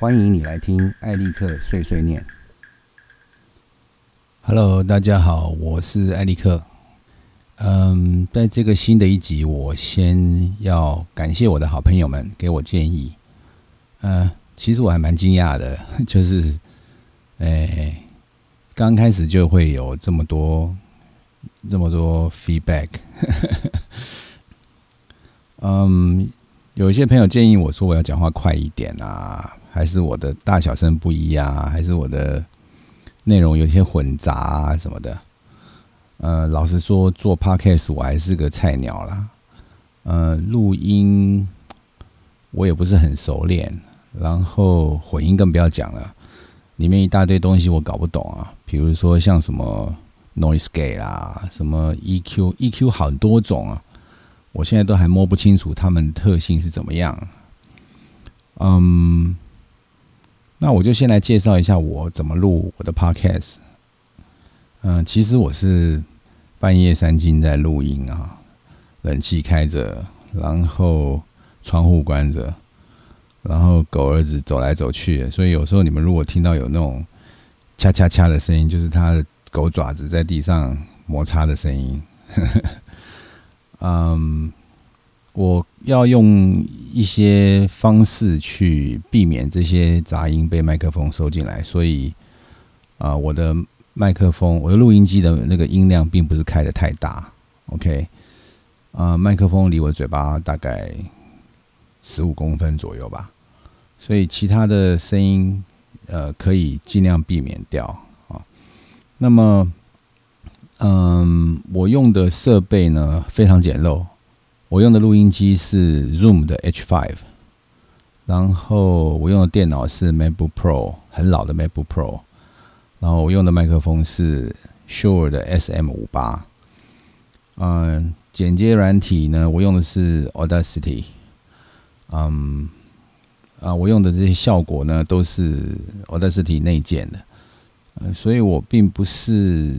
欢迎你来听艾利克碎碎念。Hello，大家好，我是艾利克。嗯，在这个新的一集，我先要感谢我的好朋友们给我建议。呃，其实我还蛮惊讶的，就是，诶、刚开始就会有这么多这么多 feedback。嗯，有一些朋友建议我说我要讲话快一点啊，还是我的大小声不一啊，还是我的内容有些混杂啊什么的。呃，老实说，做 podcast 我还是个菜鸟啦。呃，录音我也不是很熟练，然后混音更不要讲了，里面一大堆东西我搞不懂啊。比如说像什么 noise gate 啦，什么 EQ，EQ 很多种啊，我现在都还摸不清楚它们特性是怎么样。嗯，那我就先来介绍一下我怎么录我的 podcast。嗯，其实我是半夜三更在录音啊，冷气开着，然后窗户关着，然后狗儿子走来走去，所以有时候你们如果听到有那种恰恰恰的声音，就是它的狗爪子在地上摩擦的声音。嗯，我要用一些方式去避免这些杂音被麦克风收进来，所以啊、我的麦克风，我的录音机的那个音量并不是开的太大，OK，啊、麦克风离我嘴巴大概十五公分左右吧，所以其他的声音呃可以尽量避免掉啊。那么，嗯，我用的设备呢非常简陋，我用的录音机是 Zoom 的 H5，然后我用的电脑是 MacBook Pro，很老的 MacBook Pro。然后我用的麦克风是 Shure 的 SM 五八，嗯，剪接软体呢，我用的是 Audacity，嗯，啊，我用的这些效果呢都是 Audacity 内建的，嗯，所以我并不是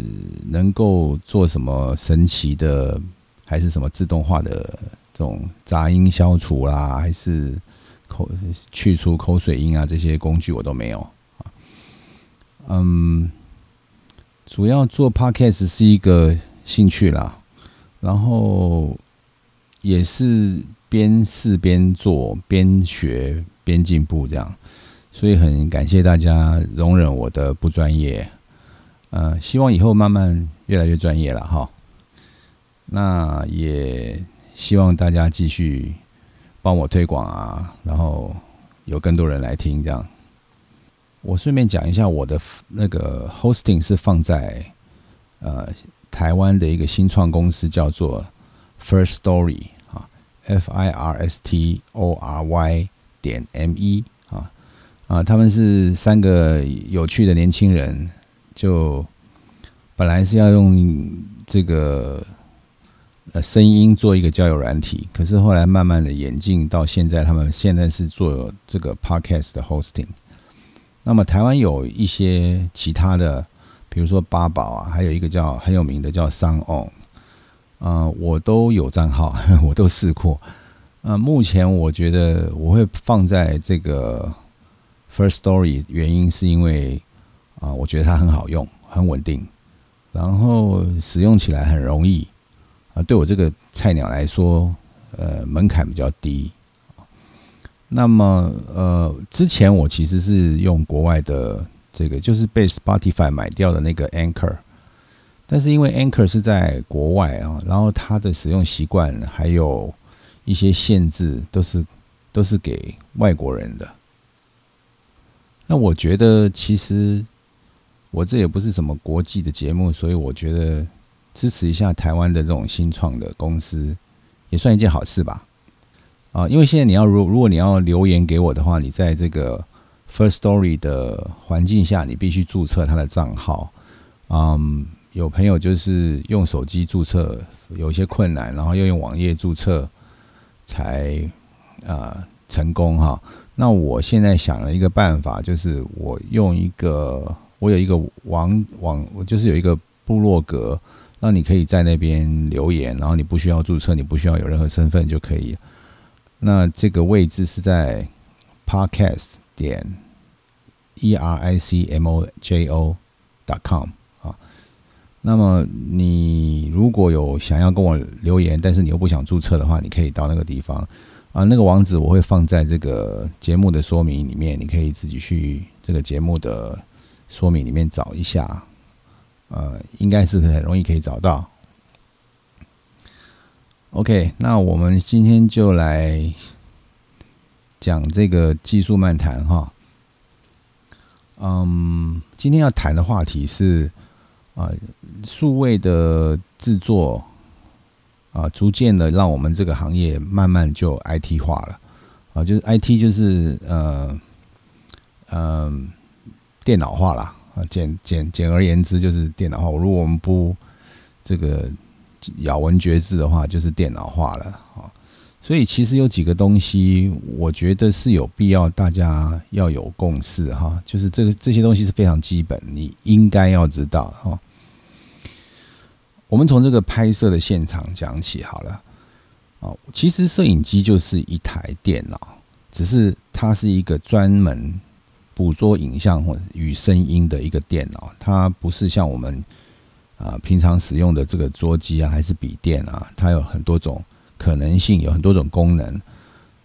能够做什么神奇的，还是什么自动化的这种杂音消除啦，还是口去除口水音啊这些工具我都没有啊。嗯，主要做 podcast 是一个兴趣啦，然后也是边试边做，边学边进步这样，所以很感谢大家容忍我的不专业，呃，希望以后慢慢越来越专业了哈。那也希望大家继续帮我推广啊，然后有更多人来听这样。我顺便讲一下，我的那个 hosting 是放在呃台湾的一个新创公司，叫做 First Story 啊，F I R S T O R Y 点 M E 啊啊，他们是三个有趣的年轻人，就本来是要用这个呃声音做一个交友软体，可是后来慢慢的演进到现在，他们现在是做这个 podcast 的 hosting。那么台湾有一些其他的，比如说八宝啊，还有一个叫很有名的叫 Sound On，呃，我都有账号，我都试过。呃，目前我觉得我会放在这个 First Story，原因是因为啊、我觉得它很好用，很稳定，然后使用起来很容易啊、对我这个菜鸟来说，呃，门槛比较低。那么，呃，之前我其实是用国外的这个，就是被 Spotify 买掉的那个 Anchor，但是因为 Anchor 是在国外啊，然后它的使用习惯还有一些限制，都是都是给外国人的。那我觉得其实我这也不是什么国际的节目，所以我觉得支持一下台湾的这种新创的公司，也算一件好事吧。啊，因为现在你要如如果你要留言给我的话，你在这个 First Story 的环境下，你必须注册他的账号。嗯，有朋友就是用手机注册有一些困难，然后要用网页注册才呃成功哈。那我现在想了一个办法，就是我用一个我有一个网网，我就是有一个部落格，那你可以在那边留言，然后你不需要注册，你不需要有任何身份就可以。那这个位置是在 podcast 点 e r i c m o j o dot com 啊。那么你如果有想要跟我留言，但是你又不想注册的话，你可以到那个地方啊。那个网址我会放在这个节目的说明里面，你可以自己去这个节目的说明里面找一下。呃，应该是很容易可以找到。OK，那我们今天就来讲这个技术漫谈哈。嗯，今天要谈的话题是啊，数位的制作啊，逐渐的让我们这个行业慢慢就 IT 化了啊，就是 IT 就是呃嗯电脑化了啊，简简简而言之就是电脑化。如果我们不这个。咬文嚼字的话，就是电脑化了啊。所以其实有几个东西，我觉得是有必要大家要有共识哈。就是这个这些东西是非常基本，你应该要知道哈。我们从这个拍摄的现场讲起好了。哦，其实摄影机就是一台电脑，只是它是一个专门捕捉影像或与声音的一个电脑，它不是像我们。啊，平常使用的这个桌机啊，还是笔电啊，它有很多种可能性，有很多种功能。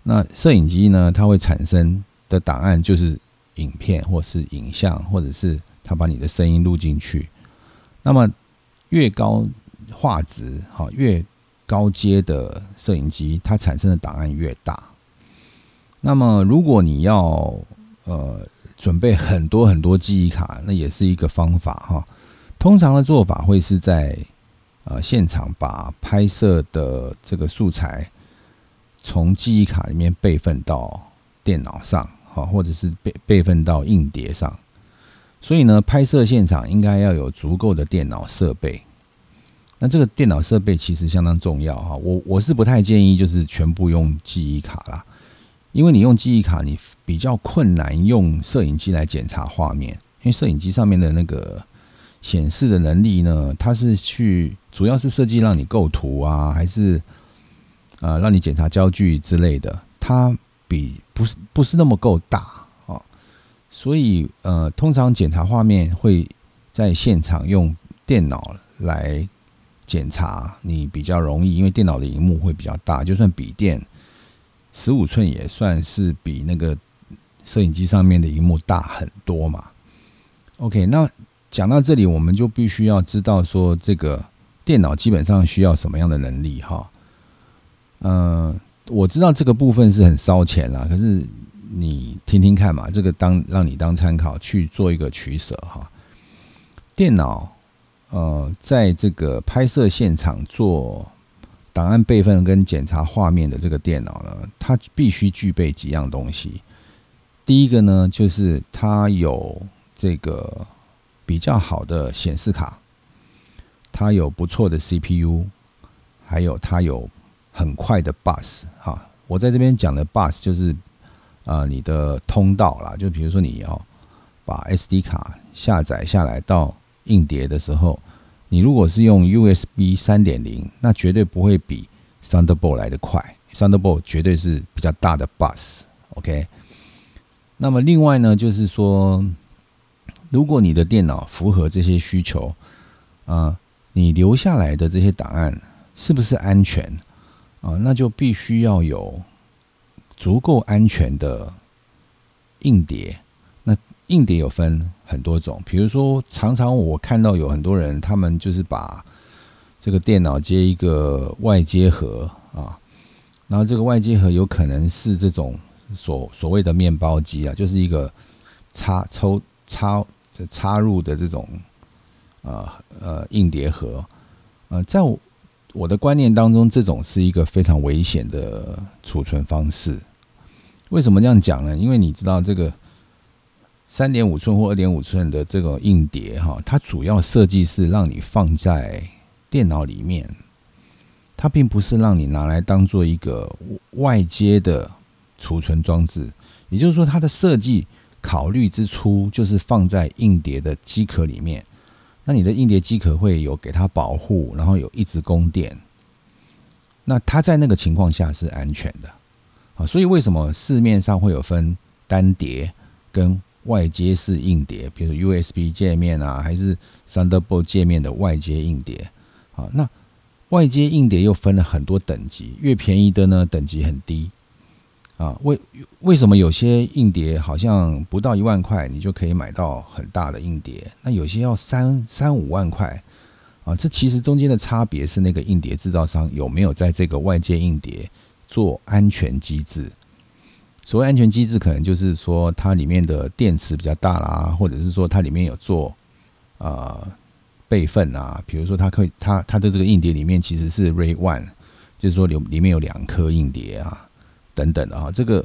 那摄影机呢，它会产生的档案就是影片，或是影像，或者是它把你的声音录进去。那么越高画质，哈，越高阶的摄影机，它产生的档案越大。那么如果你要呃准备很多很多记忆卡，那也是一个方法哈。通常的做法会是在呃现场把拍摄的这个素材从记忆卡里面备份到电脑上，好，或者是备备份到硬碟上。所以呢，拍摄现场应该要有足够的电脑设备。那这个电脑设备其实相当重要哈。我我是不太建议就是全部用记忆卡啦，因为你用记忆卡你比较困难用摄影机来检查画面，因为摄影机上面的那个。显示的能力呢？它是去主要是设计让你构图啊，还是啊让你检查焦距之类的？它比不是不是那么够大啊，所以呃，通常检查画面会在现场用电脑来检查，你比较容易，因为电脑的荧幕会比较大，就算笔电十五寸也算是比那个摄影机上面的荧幕大很多嘛。OK，那。讲到这里，我们就必须要知道说，这个电脑基本上需要什么样的能力哈？嗯，我知道这个部分是很烧钱啦，可是你听听看嘛，这个当让你当参考去做一个取舍哈。电脑呃，在这个拍摄现场做档案备份跟检查画面的这个电脑呢，它必须具备几样东西。第一个呢，就是它有这个。比较好的显示卡，它有不错的 CPU，还有它有很快的 bus 哈。我在这边讲的 bus 就是啊你的通道啦，就比如说你要把 SD 卡下载下来到硬碟的时候，你如果是用 USB 三点零，那绝对不会比 Thunderbolt 来的快，Thunderbolt 绝对是比较大的 bus。OK，那么另外呢，就是说。如果你的电脑符合这些需求，啊，你留下来的这些档案是不是安全啊？那就必须要有足够安全的硬碟。硬碟有分很多种，比如说，常常我看到有很多人，他们就是把这个电脑接一个外接盒啊，然后这个外接盒有可能是这种所所谓的面包机啊，就是一个插抽插。插入的这种呃呃硬碟盒，呃，在我的观念当中，这种是一个非常危险的储存方式。为什么这样讲呢？因为你知道，这个三点五寸或二点五寸的这个硬碟哈，它主要设计是让你放在电脑里面，它并不是让你拿来当做一个外接的储存装置。也就是说，它的设计。考虑之初就是放在硬碟的机壳里面，那你的硬碟机壳会有给它保护，然后有一直供电，那它在那个情况下是安全的啊。所以为什么市面上会有分单碟跟外接式硬碟，比如 USB 界面啊，还是 Thunderbolt 界面的外接硬碟。啊，那外接硬碟又分了很多等级，越便宜的呢等级很低。啊，为为什么有些硬碟好像不到一万块，你就可以买到很大的硬碟？那有些要三三五万块啊，这其实中间的差别是那个硬碟制造商有没有在这个外接硬碟做安全机制。所谓安全机制，可能就是说它里面的电池比较大啦，或者是说它里面有做呃备份啊，比如说它可以它它的这个硬碟里面其实是 RAID One，就是说里里面有两颗硬碟啊。等等的啊，这个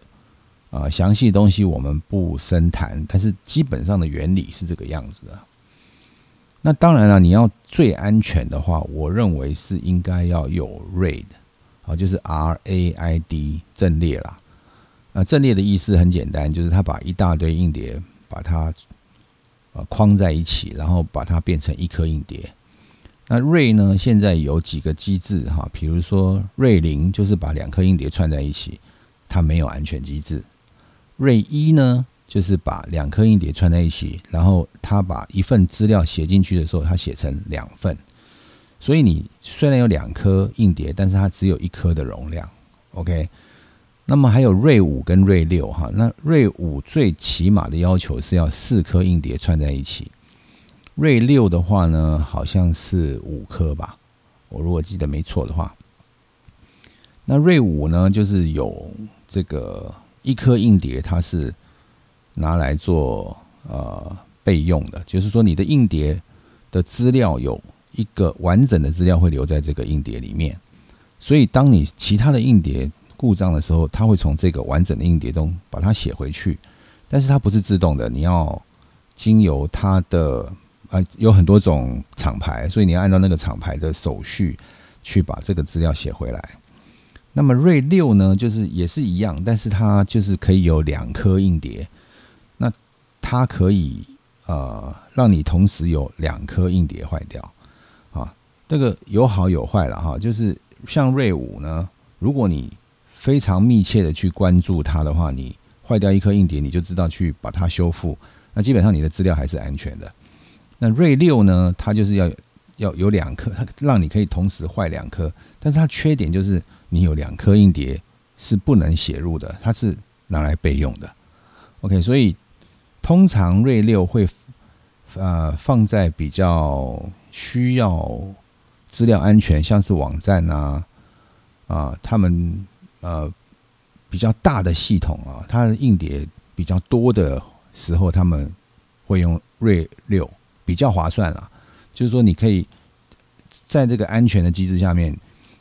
啊详细的东西我们不深谈，但是基本上的原理是这个样子啊。那当然了，你要最安全的话，我认为是应该要有 RAID，啊，就是 R A I D 阵列啦。那阵列的意思很简单，就是它把一大堆硬碟把它呃框在一起，然后把它变成一颗硬碟。那瑞呢，现在有几个机制哈，比如说瑞零就是把两颗硬碟串在一起。它没有安全机制。瑞一呢，就是把两颗硬碟串在一起，然后它把一份资料写进去的时候，它写成两份。所以你虽然有两颗硬碟，但是它只有一颗的容量。OK。那么还有瑞五跟瑞六哈，那瑞五最起码的要求是要四颗硬碟串在一起。瑞六的话呢，好像是五颗吧，我如果记得没错的话。那瑞五呢，就是有。这个一颗硬碟，它是拿来做呃备用的，就是说你的硬碟的资料有一个完整的资料会留在这个硬碟里面，所以当你其他的硬碟故障的时候，它会从这个完整的硬碟中把它写回去，但是它不是自动的，你要经由它的呃有很多种厂牌，所以你要按照那个厂牌的手续去把这个资料写回来。那么瑞六呢，就是也是一样，但是它就是可以有两颗硬碟，那它可以呃让你同时有两颗硬碟坏掉啊，这个有好有坏了哈。就是像瑞五呢，如果你非常密切的去关注它的话，你坏掉一颗硬碟，你就知道去把它修复，那基本上你的资料还是安全的。那瑞六呢，它就是要要有两颗，它 让你可以同时坏两颗，但是它缺点就是。你有两颗硬碟是不能写入的，它是拿来备用的。OK，所以通常锐六会呃放在比较需要资料安全，像是网站啊啊，他们呃比较大的系统啊，它的硬碟比较多的时候，他们会用瑞六比较划算啦。就是说，你可以在这个安全的机制下面。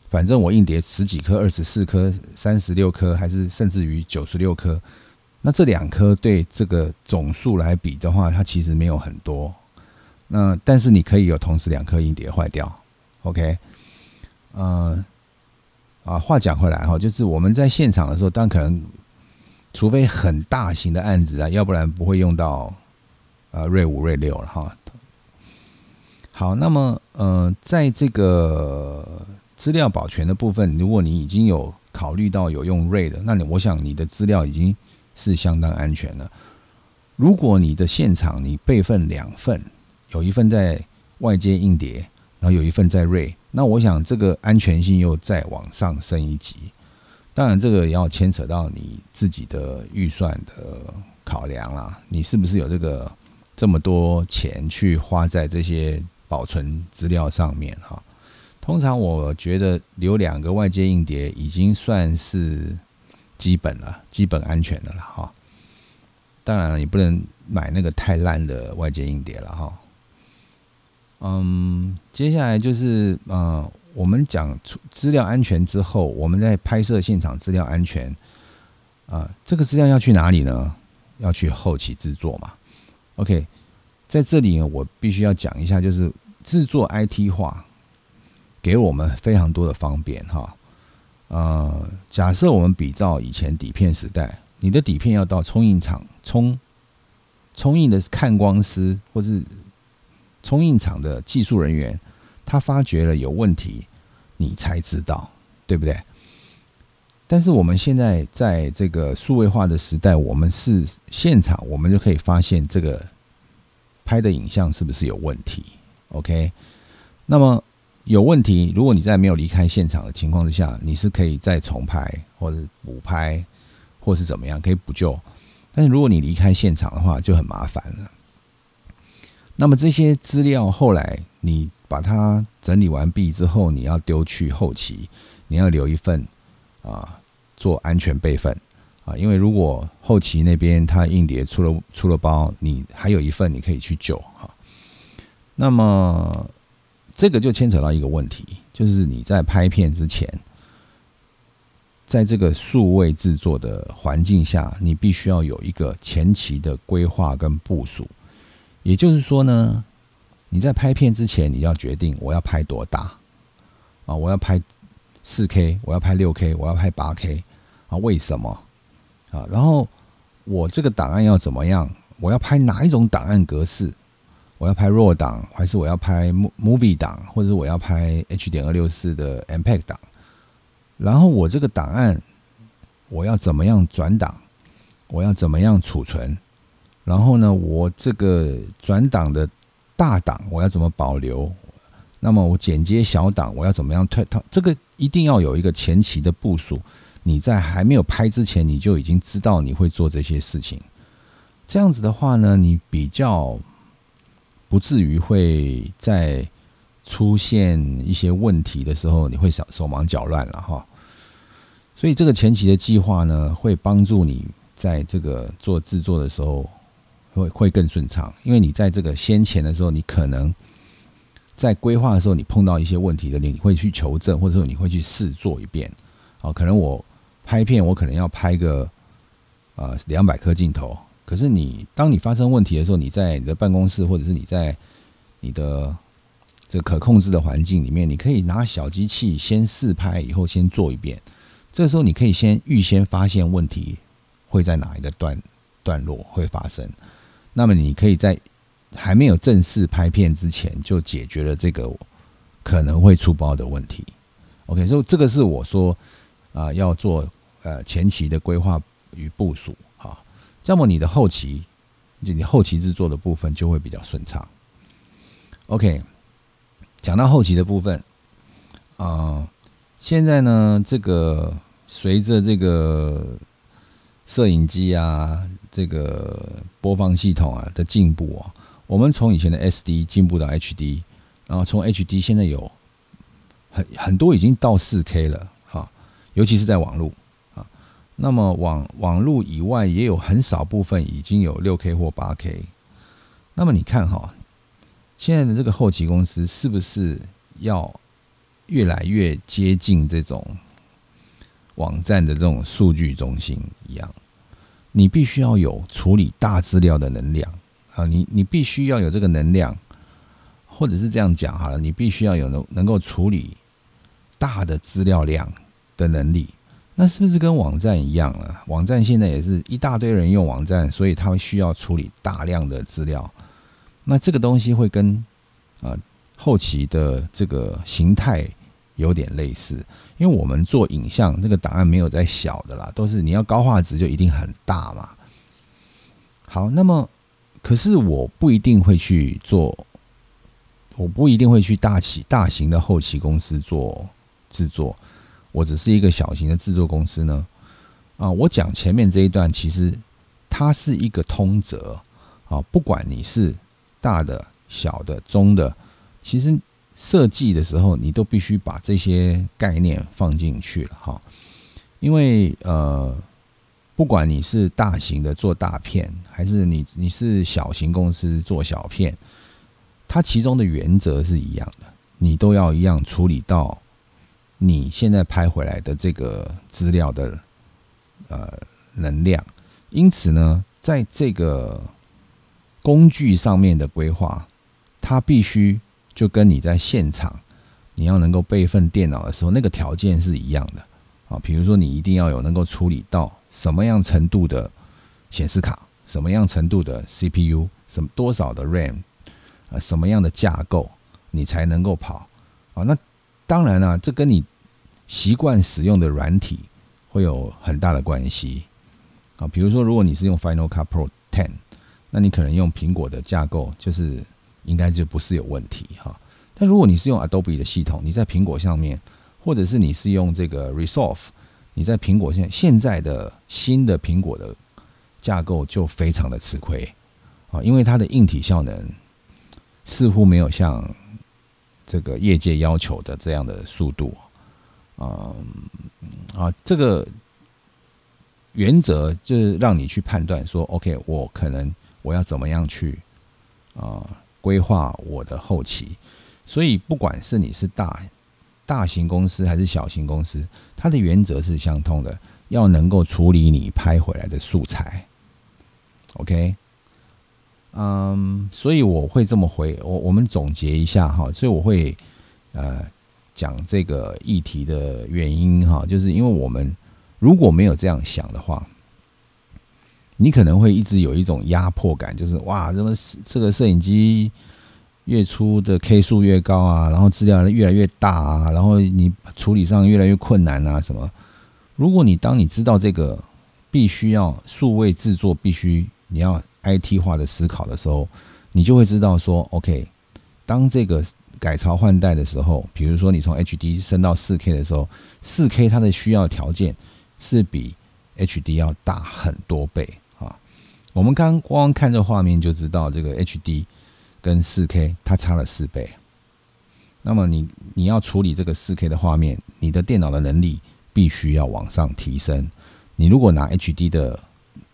反正我硬碟十几颗、二十四颗、三十六颗，还是甚至于九十六颗，那这两颗对这个总数来比的话，它其实没有很多。那但是你可以有同时两颗硬碟坏掉，OK？呃，啊，话讲回来哈，就是我们在现场的时候，当可能除非很大型的案子啊，要不然不会用到呃瑞五、瑞六了哈。好，那么呃，在这个。资料保全的部分，如果你已经有考虑到有用瑞的那你我想你的资料已经是相当安全了。如果你的现场你备份两份，有一份在外接硬碟，然后有一份在瑞那我想这个安全性又再往上升一级。当然，这个要牵扯到你自己的预算的考量啦。你是不是有这个这么多钱去花在这些保存资料上面哈？通常我觉得留两个外接硬碟已经算是基本了，基本安全的了哈。当然了，你不能买那个太烂的外接硬碟了哈。嗯，接下来就是呃，我们讲资料安全之后，我们在拍摄现场资料安全啊，这个资料要去哪里呢？要去后期制作嘛。OK，在这里呢，我必须要讲一下，就是制作 IT 化。给我们非常多的方便哈，呃，假设我们比照以前底片时代，你的底片要到冲印厂冲冲印的看光师或是冲印厂的技术人员，他发觉了有问题，你才知道，对不对？但是我们现在在这个数位化的时代，我们是现场，我们就可以发现这个拍的影像是不是有问题？OK，那么有问题，如果你在没有离开现场的情况之下，你是可以再重拍或者补拍，或是怎么样可以补救。但是如果你离开现场的话，就很麻烦了。那么这些资料后来你把它整理完毕之后，你要丢去后期，你要留一份啊，做安全备份啊，因为如果后期那边它硬碟出了出了包，你还有一份你可以去救哈。那么这个就牵扯到一个问题，就是你在拍片之前，在这个数位制作的环境下，你必须要有一个前期的规划跟部署。也就是说呢，你在拍片之前，你要决定我要拍多大啊？我要拍四 K，我要拍六 K，我要拍八 K 啊？为什么啊？然后我这个档案要怎么样？我要拍哪一种档案格式？我要拍 RAW 档，还是我要拍 Movie 档，或者是我要拍 H 点二六四的 MPEG 档？然后我这个档案我要怎么样转档？我要怎么样储存？然后呢，我这个转档的大档我要怎么保留？那么我剪接小档我要怎么样退？它这个一定要有一个前期的部署。你在还没有拍之前，你就已经知道你会做这些事情。这样子的话呢，你比较不至于会在出现一些问题的时候，你会手手忙脚乱了哈。所以这个前期的计划呢，会帮助你在这个做制作的时候。会会更顺畅，因为你在这个先前的时候，你可能在规划的时候，你碰到一些问题的，你你会去求证，或者说你会去试做一遍。啊，可能我拍片，我可能要拍个呃两百颗镜头，可是你当你发生问题的时候，你在你的办公室或者是你在你的这可控制的环境里面，你可以拿小机器先试拍，以后先做一遍。这时候你可以先预先发现问题会在哪一个段段落会发生。那么你可以在还没有正式拍片之前就解决了这个可能会出包的问题。OK，所以这个是我说啊要做呃前期的规划与部署哈，这么你的后期就你后期制作的部分就会比较顺畅。OK，讲到后期的部分啊，现在呢这个随着这个摄影机啊。这个播放系统啊的进步啊，我们从以前的 SD 进步到 HD，然后从 HD 现在有很很多已经到 4K 了哈，尤其是在网络啊，那么网网络以外也有很少部分已经有 6K 或 8K，那么你看哈，现在的这个后期公司是不是要越来越接近这种网站的这种数据中心一样？你必须要有处理大资料的能量啊！你你必须要有这个能量，或者是这样讲好了，你必须要有能能够处理大的资料量的能力。那是不是跟网站一样了？网站现在也是一大堆人用网站，所以它需要处理大量的资料。那这个东西会跟啊后期的这个形态。有点类似，因为我们做影像，这个档案没有在小的啦，都是你要高画质就一定很大嘛。好，那么可是我不一定会去做，我不一定会去大企大型的后期公司做制作，我只是一个小型的制作公司呢。啊，我讲前面这一段，其实它是一个通则啊，不管你是大的、小的、中的，其实。设计的时候，你都必须把这些概念放进去了哈，因为呃，不管你是大型的做大片，还是你你是小型公司做小片，它其中的原则是一样的，你都要一样处理到你现在拍回来的这个资料的呃能量，因此呢，在这个工具上面的规划，它必须。就跟你在现场，你要能够备份电脑的时候，那个条件是一样的啊。比如说，你一定要有能够处理到什么样程度的显示卡，什么样程度的 CPU，什么多少的 RAM，啊，什么样的架构，你才能够跑啊。那当然啊，这跟你习惯使用的软体会有很大的关系啊。比如说，如果你是用 Final Cut Pro Ten，那你可能用苹果的架构，就是应该就不是有问题哈。但如果你是用 Adobe 的系统，你在苹果上面，或者是你是用这个 Resolve，你在苹果现现在的新的苹果的架构就非常的吃亏啊，因为它的硬体效能似乎没有像这个业界要求的这样的速度。嗯啊，这个原则就是让你去判断说，OK，我可能我要怎么样去啊规划我的后期。所以，不管是你是大大型公司还是小型公司，它的原则是相通的，要能够处理你拍回来的素材。OK，嗯，所以我会这么回我，我们总结一下哈，所以我会呃。讲这个议题的原因哈，就是因为我们如果没有这样想的话，你可能会一直有一种压迫感，就是哇，怎么这个摄影机越出的 K 数越高啊，然后资料越来越大啊，然后你处理上越来越困难啊，什么？如果你当你知道这个必须要数位制作，必须你要 IT 化的思考的时候，你就会知道说，OK，当这个。改朝换代的时候，比如说你从 HD 升到 4K 的时候，4K 它的需要条件是比 HD 要大很多倍。我们刚光看这画面就知道，这个 HD 跟 4K 它差了四倍。那么你你要处理这个 4K 的画面，你的电脑的能力必须要往上提升。你如果拿 HD 的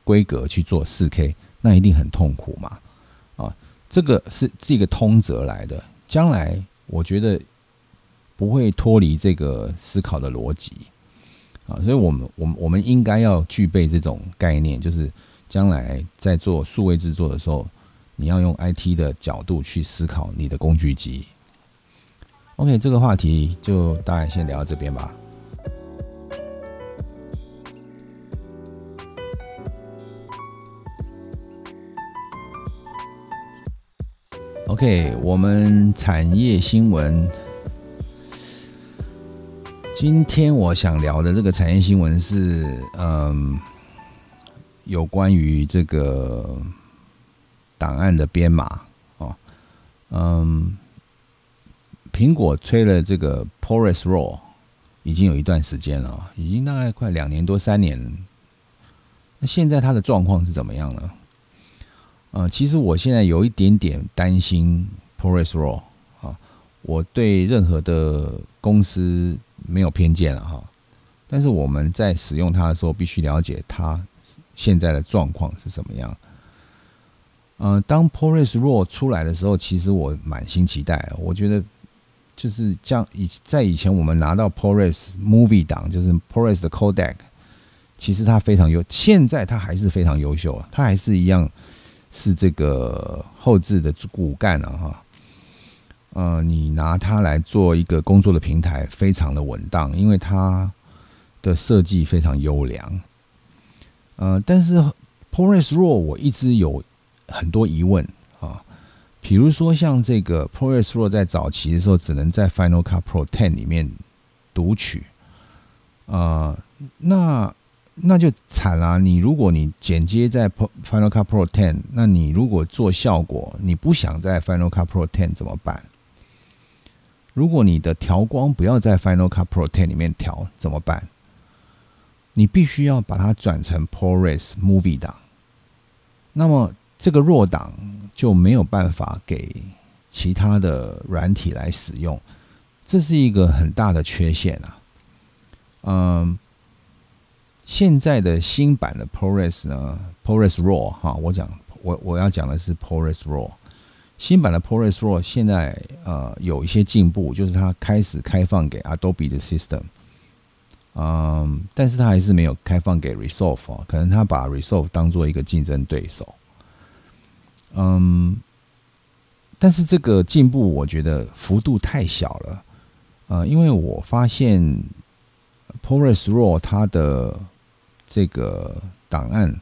规格去做 4K，那一定很痛苦嘛啊。这个是这个通则来的。将来我觉得不会脱离这个思考的逻辑啊，所以我们我们我们应该要具备这种概念，就是将来在做数位制作的时候，你要用 IT 的角度去思考你的工具机。OK，这个话题就大概先聊到这边吧。OK，我们产业新闻。今天我想聊的这个产业新闻是，嗯，有关于这个档案的编码哦。嗯，苹果推了这个 Porous RAW 已经有一段时间了，已经大概快两年多三年。那现在它的状况是怎么样呢？呃，其实我现在有一点点担心 Porous RAW 啊，我对任何的公司没有偏见了哈，但是我们在使用它的时候，必须了解它现在的状况是什么样。嗯，当 ProRes RAW 出来的时候，其实我满心期待，我觉得就是像以在以前我们拿到 ProRes Movie 档，就是 ProRes 的 Codec，其实它非常优，现在它还是非常优秀啊，它还是一样。是这个后置的骨干啊，哈，呃，你拿它来做一个工作的平台，非常的稳当，因为它的设计非常优良。呃，但是 ProRes RAW 我一直有很多疑问啊，比如说像这个 ProRes RAW 在早期的时候，只能在 Final Cut Pro Ten 里面读取，啊，那。那就惨了。你如果你剪接在 Final Cut Pro Ten，那你如果做效果，你不想在 Final Cut Pro Ten 怎么办？如果你的调光不要在 Final Cut Pro Ten 里面调怎么办？你必须要把它转成 ProRes Movie 档，那么这个弱档就没有办法给其他的软体来使用，这是一个很大的缺陷啊。嗯。现在的新版的 ProRes 呢，ProRes RAW 哈，我讲我我要讲的是 ProRes RAW。新版的 ProRes RAW 现在呃有一些进步，就是它开始开放给 Adobe 的 System，嗯，但是他还是没有开放给 Resolve，可能他把 Resolve 当做一个竞争对手。嗯，但是这个进步我觉得幅度太小了，呃，因为我发现 ProRes RAW 它的这个档案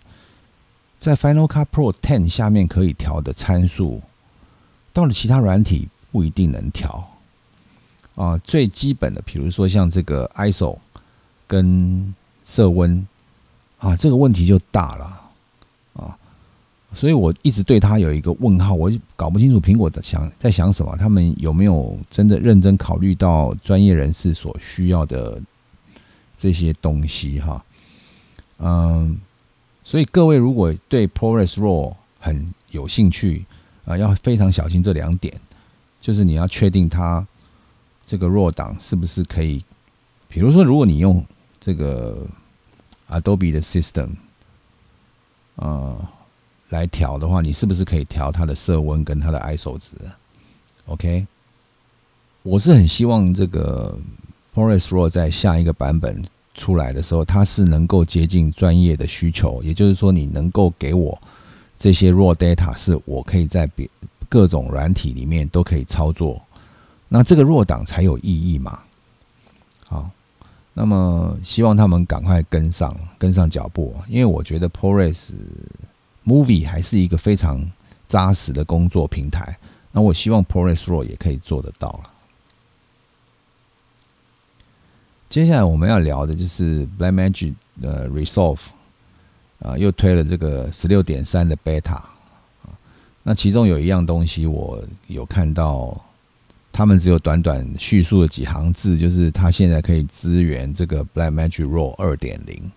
在 Final Cut Pro Ten 下面可以调的参数，到了其他软体不一定能调啊。最基本的，比如说像这个 ISO 跟色温啊，这个问题就大了啊。所以我一直对他有一个问号，我搞不清楚苹果的想在想什么，他们有没有真的认真考虑到专业人士所需要的这些东西哈？嗯，所以各位如果对 ProRes RAW 很有兴趣啊，要非常小心这两点，就是你要确定它这个弱档是不是可以，比如说如果你用这个 Adobe 的 System，呃。来调的话，你是不是可以调它的色温跟它的 ISO 值？OK，我是很希望这个 ProRes RAW 在下一个版本出来的时候，它是能够接近专业的需求，也就是说，你能够给我这些 RAW data 是我可以在别各种软体里面都可以操作，那这个 RAW 档才有意义嘛？好，那么希望他们赶快跟上跟上脚步，因为我觉得 ProRes。Movie 还是一个非常扎实的工作平台，那我希望 ProRes RAW 也可以做得到了。接下来我们要聊的就是 Blackmagic 的 Resolve 啊，又推了这个十六点三的 Beta 那其中有一样东西我有看到，他们只有短短叙述了几行字，就是他现在可以支援这个 Blackmagic RAW 二点零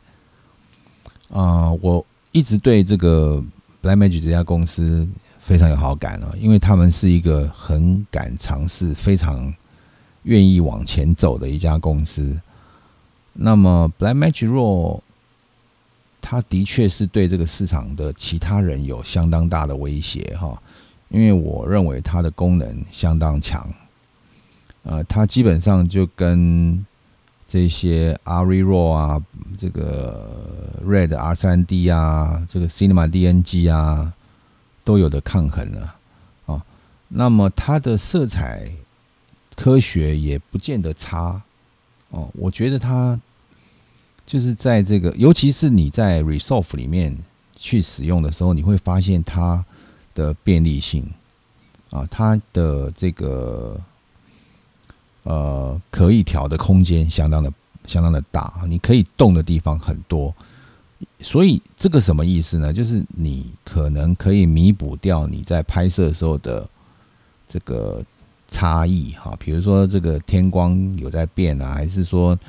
啊，我。一直对这个 Blackmagic 这家公司非常有好感哦，因为他们是一个很敢尝试、非常愿意往前走的一家公司。那么 Blackmagic RAW，它的确是对这个市场的其他人有相当大的威胁哈，因为我认为它的功能相当强，呃，它基本上就跟这些 Ari RAW 啊，这个 Red R 三 D 啊，这个 Cinema DNG 啊，都有的抗衡了啊。那么它的色彩科学也不见得差哦。我觉得它就是在这个，尤其是你在 Resolve 里面去使用的时候，你会发现它的便利性啊，它的这个。呃，可以调的空间相当的相当的大，你可以动的地方很多，所以这个什么意思呢？就是你可能可以弥补掉你在拍摄时候的这个差异哈，比如说这个天光有在变啊，还是说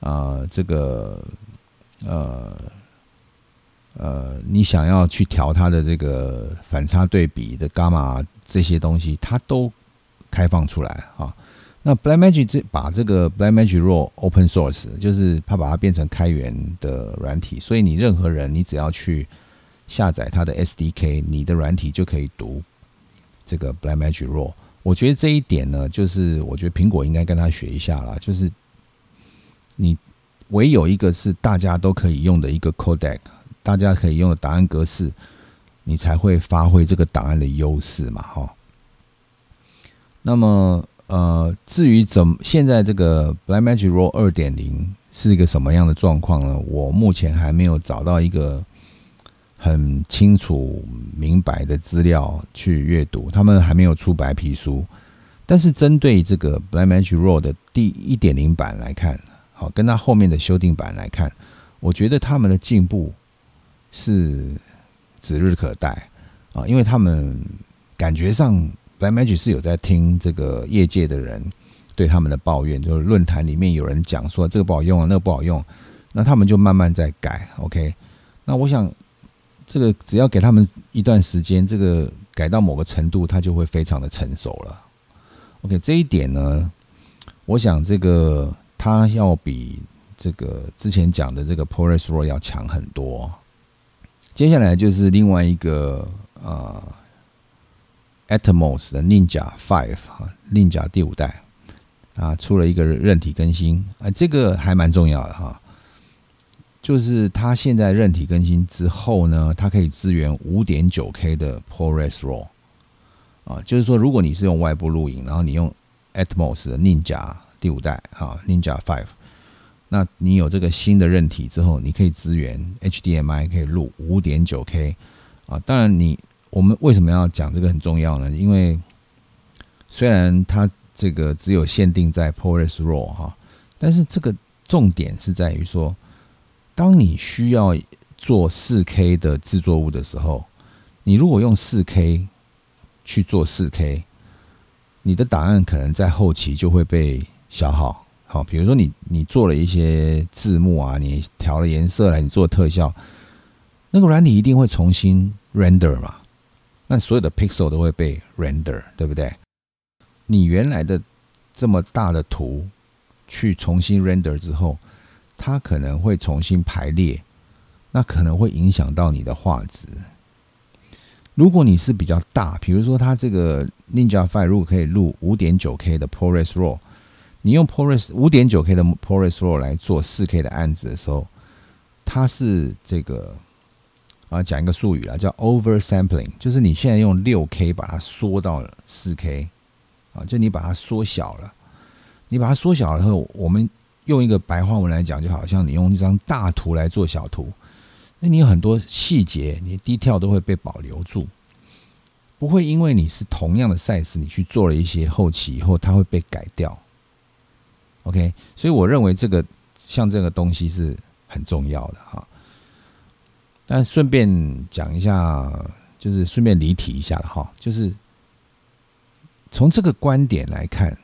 啊这个呃呃，你想要去调它的这个反差对比的伽马这些东西，它都开放出来啊。那 Blackmagic 这把这个 Blackmagic RAW open source，就是它把它变成开源的软体，所以你任何人，你只要去下载它的 SDK，你的软体就可以读这个 Blackmagic RAW。我觉得这一点呢，就是我觉得苹果应该跟他学一下啦，就是你唯有一个是大家都可以用的一个 codec，大家可以用的档案格式，你才会发挥这个档案的优势嘛，哈。那么。呃，至于怎现在这个 Blackmagic RAW 二点零是一个什么样的状况呢？我目前还没有找到一个很清楚明白的资料去阅读，他们还没有出白皮书。但是针对这个 Blackmagic RAW 的第一点零版来看，好，跟它后面的修订版来看，我觉得他们的进步是指日可待啊，因为他们感觉上。Blackmagic 是有在听这个业界的人对他们的抱怨，就是论坛里面有人讲说这个不好用啊，那个不好用，那他们就慢慢在改。OK，那我想这个只要给他们一段时间，这个改到某个程度，它就会非常的成熟了。OK，这一点呢，我想这个它要比这个之前讲的这个 ProRes RAW 要强很多。接下来就是另外一个呃。Atmos 的 Ninja Five 哈，Ninja 第五代啊，出了一个韧体更新啊，这个还蛮重要的哈。就是它现在韧体更新之后呢，它可以支援五点九 K 的 ProRes RAW 啊，就是说如果你是用外部录影，然后你用 Atmos 的 Ninja 第五代啊，Ninja Five，那你有这个新的韧体之后，你可以支援 HDMI 可以录五点九 K 啊，当然你。我们为什么要讲这个很重要呢？因为虽然它这个只有限定在 ProRes RAW 哈，但是这个重点是在于说，当你需要做四 K 的制作物的时候，你如果用四 K 去做四 K，你的档案可能在后期就会被消耗。好，比如说你你做了一些字幕啊，你调了颜色来，你做特效，那个软体一定会重新 render 嘛？那所有的 pixel 都会被 render，对不对？你原来的这么大的图去重新 render 之后，它可能会重新排列，那可能会影响到你的画质。如果你是比较大，比如说它这个 Ninja Five 如果可以录五点九 K 的 ProRes RAW，你用 ProRes 五点九 K 的 ProRes RAW 来做四 K 的案子的时候，它是这个啊讲一个术语啊，叫 Oversampling，就是你现在用六 K 把它缩到了四 K 啊，就你把它缩小了，你把它缩小了以后，我们用一个白话文来讲，就好像你用一张大图来做小图。那你有很多细节，你低跳都会被保留住，不会因为你是同样的 size，你去做了一些后期以后，它会被改掉。OK，所以我认为这个像这个东西是很重要的哈。但顺便讲一下，就是顺便离题一下了哈，就是从这个观点来看，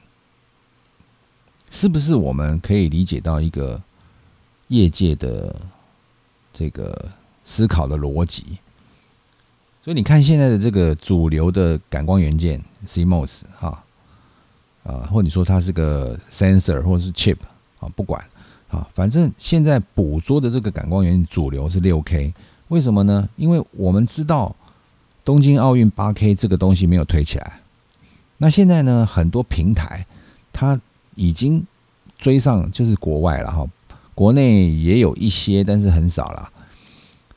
是不是我们可以理解到一个业界的？这个思考的逻辑，所以你看现在的这个主流的感光元件 CMOS 哈啊，或者你说它是个 sensor 或者是 chip 啊，不管啊，反正现在捕捉的这个感光元件主流是六 K，为什么呢？因为我们知道东京奥运八 K 这个东西没有推起来，那现在呢，很多平台它已经追上，就是国外了哈。国内也有一些，但是很少了。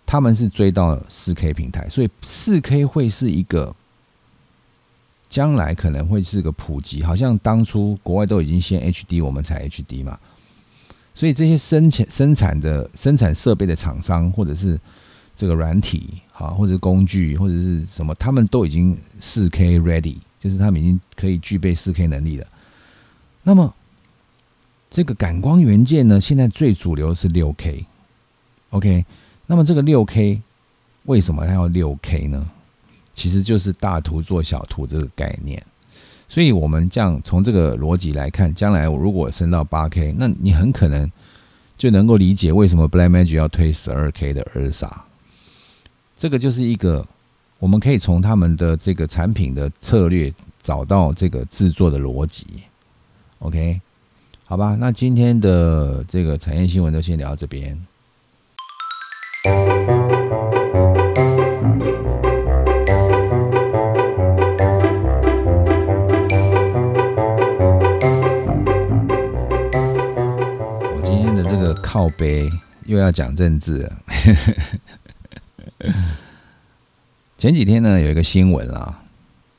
他们是追到四 K 平台，所以四 K 会是一个将来可能会是个普及。好像当初国外都已经先 HD，我们才 HD 嘛。所以这些生产生产的生产设备的厂商，或者是这个软体啊，或者工具，或者是什么，他们都已经四 K ready，就是他们已经可以具备四 K 能力了。那么。这个感光元件呢，现在最主流是六 K，OK。那么这个六 K 为什么它要六 K 呢？其实就是大图做小图这个概念。所以我们这样从这个逻辑来看，将来如果升到八 K，那你很可能就能够理解为什么 Blackmagic 要推十二 K 的 Ursa。这个就是一个我们可以从他们的这个产品的策略找到这个制作的逻辑，OK。好吧，那今天的这个产业新闻就先聊到这边。我今天的这个靠背又要讲政治。前几天呢，有一个新闻啊，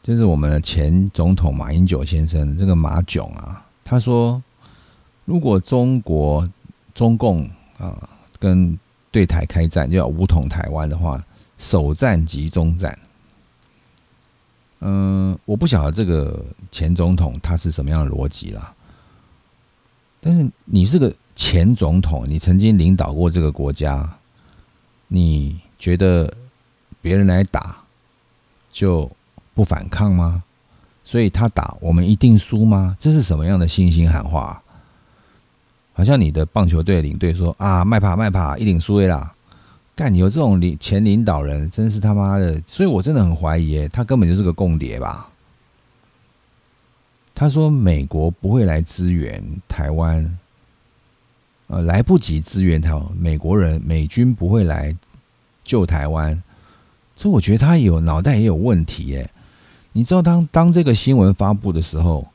就是我们的前总统马英九先生，这个马囧啊，他说。如果中国中共啊跟对台开战，就要武统台湾的话，首战即中战。嗯，我不晓得这个前总统他是什么样的逻辑啦。但是你是个前总统，你曾经领导过这个国家，你觉得别人来打就不反抗吗？所以他打我们一定输吗？这是什么样的信心喊话？好像你的棒球队领队说啊，卖跑卖跑，一定输啦！干，你有这种领前领导人，真是他妈的！所以我真的很怀疑，他根本就是个共谍吧？他说美国不会来支援台湾，呃，来不及支援台湾，美国人美军不会来救台湾。这我觉得他有脑袋也有问题耶！你知道，当当这个新闻发布的时候。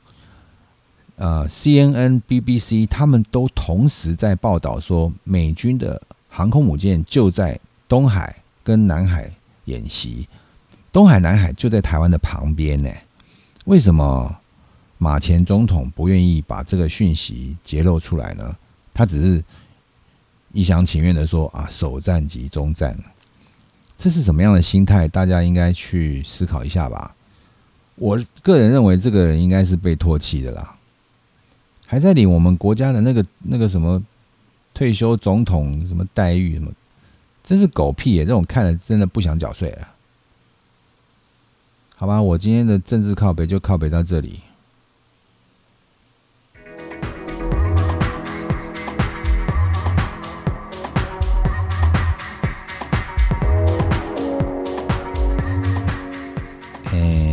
呃，CNN、BBC 他们都同时在报道说，美军的航空母舰就在东海跟南海演习，东海、南海就在台湾的旁边呢。为什么马前总统不愿意把这个讯息揭露出来呢？他只是一厢情愿的说啊，首战即终战，这是什么样的心态？大家应该去思考一下吧。我个人认为，这个人应该是被唾弃的啦。还在领我们国家的那个那个什么退休总统什么待遇什么，真是狗屁耶！这种看了真的不想缴税啊。好吧，我今天的政治靠北就靠北到这里。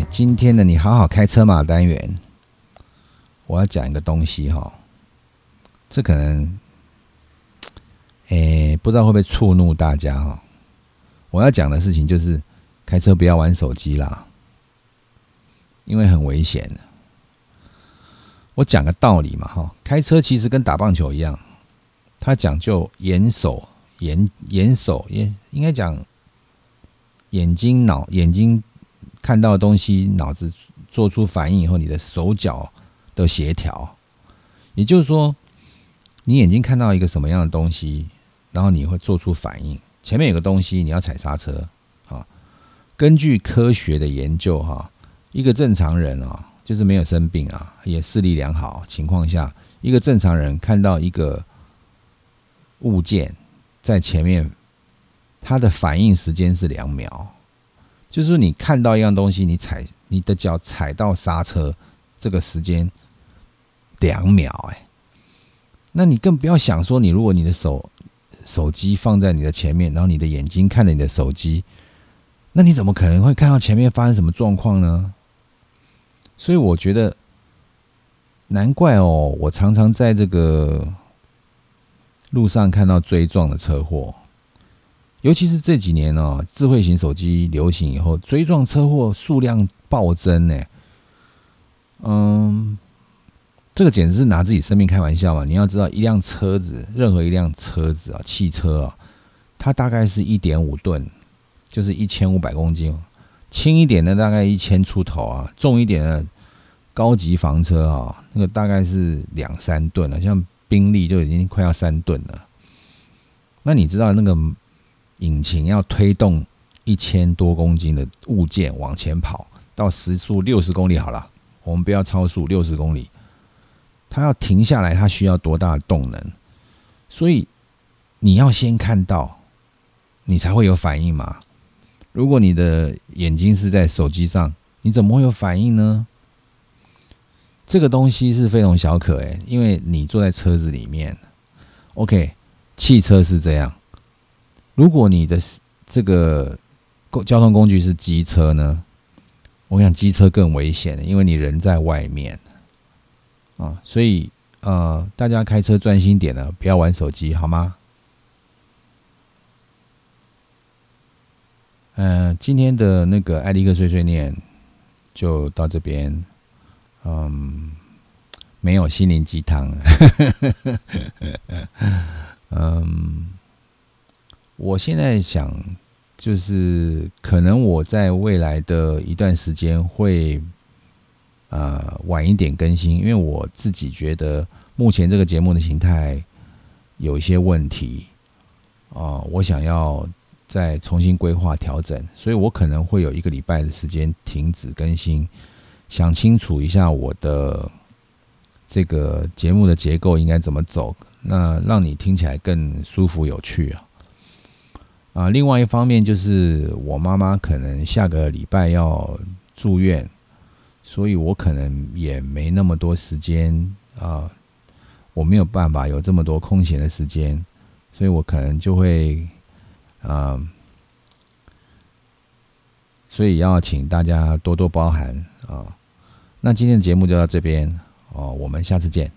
今天的你好好开车嘛单元，我要讲一个东西哈，这可能，哎，不知道会不会触怒大家哈。我要讲的事情就是开车不要玩手机啦。因为很危险我讲个道理嘛，哈，开车其实跟打棒球一样，它讲究眼手眼眼手，眼应该讲眼睛脑眼睛看到的东西，脑子做出反应以后，你的手脚的协调。也就是说，你眼睛看到一个什么样的东西，然后你会做出反应。前面有个东西，你要踩刹车啊。根据科学的研究，哈。一个正常人啊，就是没有生病啊，也视力良好情况下，一个正常人看到一个物件在前面，他的反应时间是两秒。就是说，你看到一样东西，你踩你的脚踩到刹车，这个时间两秒，哎，那你更不要想说，你如果你的手手机放在你的前面，然后你的眼睛看着你的手机，那你怎么可能会看到前面发生什么状况呢？所以我觉得，难怪哦，我常常在这个路上看到追撞的车祸，尤其是这几年哦，智慧型手机流行以后，追撞车祸数量暴增呢。嗯，这个简直是拿自己生命开玩笑嘛！你要知道，一辆车子，任何一辆车子啊，汽车啊，它大概是一点五吨，就是一千五百公斤。轻一点的大概一千出头啊，重一点的高级房车啊，那个大概是两三吨了，像宾利就已经快要三吨了。那你知道那个引擎要推动一千多公斤的物件往前跑到时速六十公里好了，我们不要超速六十公里，它要停下来，它需要多大的动能？所以你要先看到，你才会有反应嘛。如果你的眼睛是在手机上，你怎么会有反应呢？这个东西是非同小可诶，因为你坐在车子里面。OK，汽车是这样。如果你的这个交通工具是机车呢？我想机车更危险，因为你人在外面啊，所以呃，大家开车专心点了，不要玩手机，好吗？嗯，今天的那个艾利克碎碎念就到这边。嗯，没有心灵鸡汤。嗯，我现在想，就是可能我在未来的一段时间会呃晚一点更新，因为我自己觉得目前这个节目的形态有一些问题啊，我想要。再重新规划调整，所以我可能会有一个礼拜的时间停止更新，想清楚一下我的这个节目的结构应该怎么走，那让你听起来更舒服有趣啊。啊，另外一方面就是我妈妈可能下个礼拜要住院，所以我可能也没那么多时间啊，我没有办法有这么多空闲的时间，所以我可能就会。啊，所以要请大家多多包涵啊。那今天的节目就到这边哦，我们下次见。